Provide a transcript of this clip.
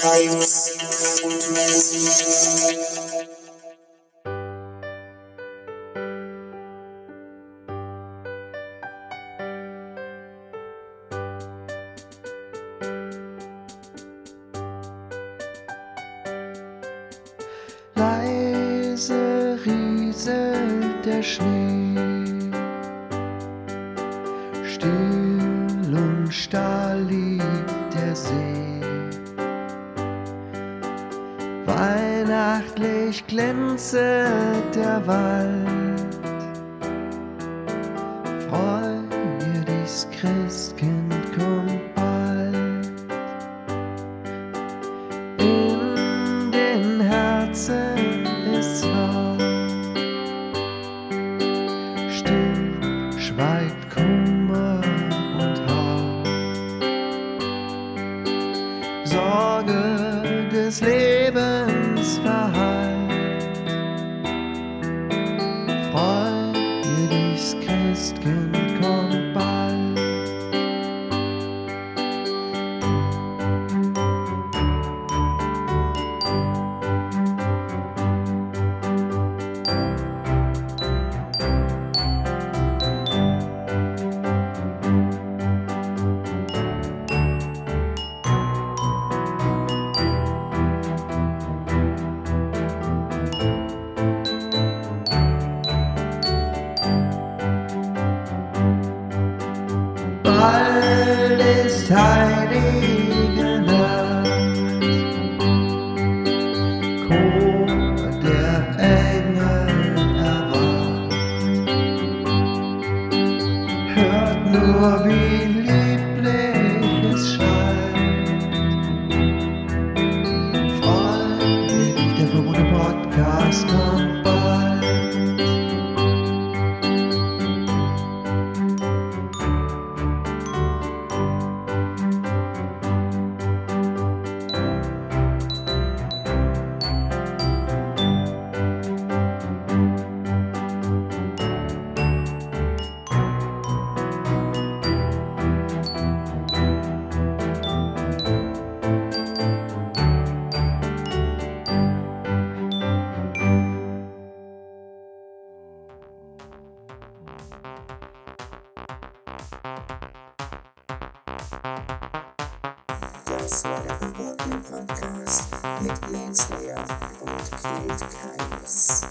times. Rieselt der Schnee, still und starr liegt der See. Weihnachtlich glänzet der Wald, Sorge des Lebens verhallt. Freu Bald ist heilige Nacht. Chor der Engel erwacht. Hört nur, wie Slayer Boardman Podcast mit Manslayer und Killed Kindness.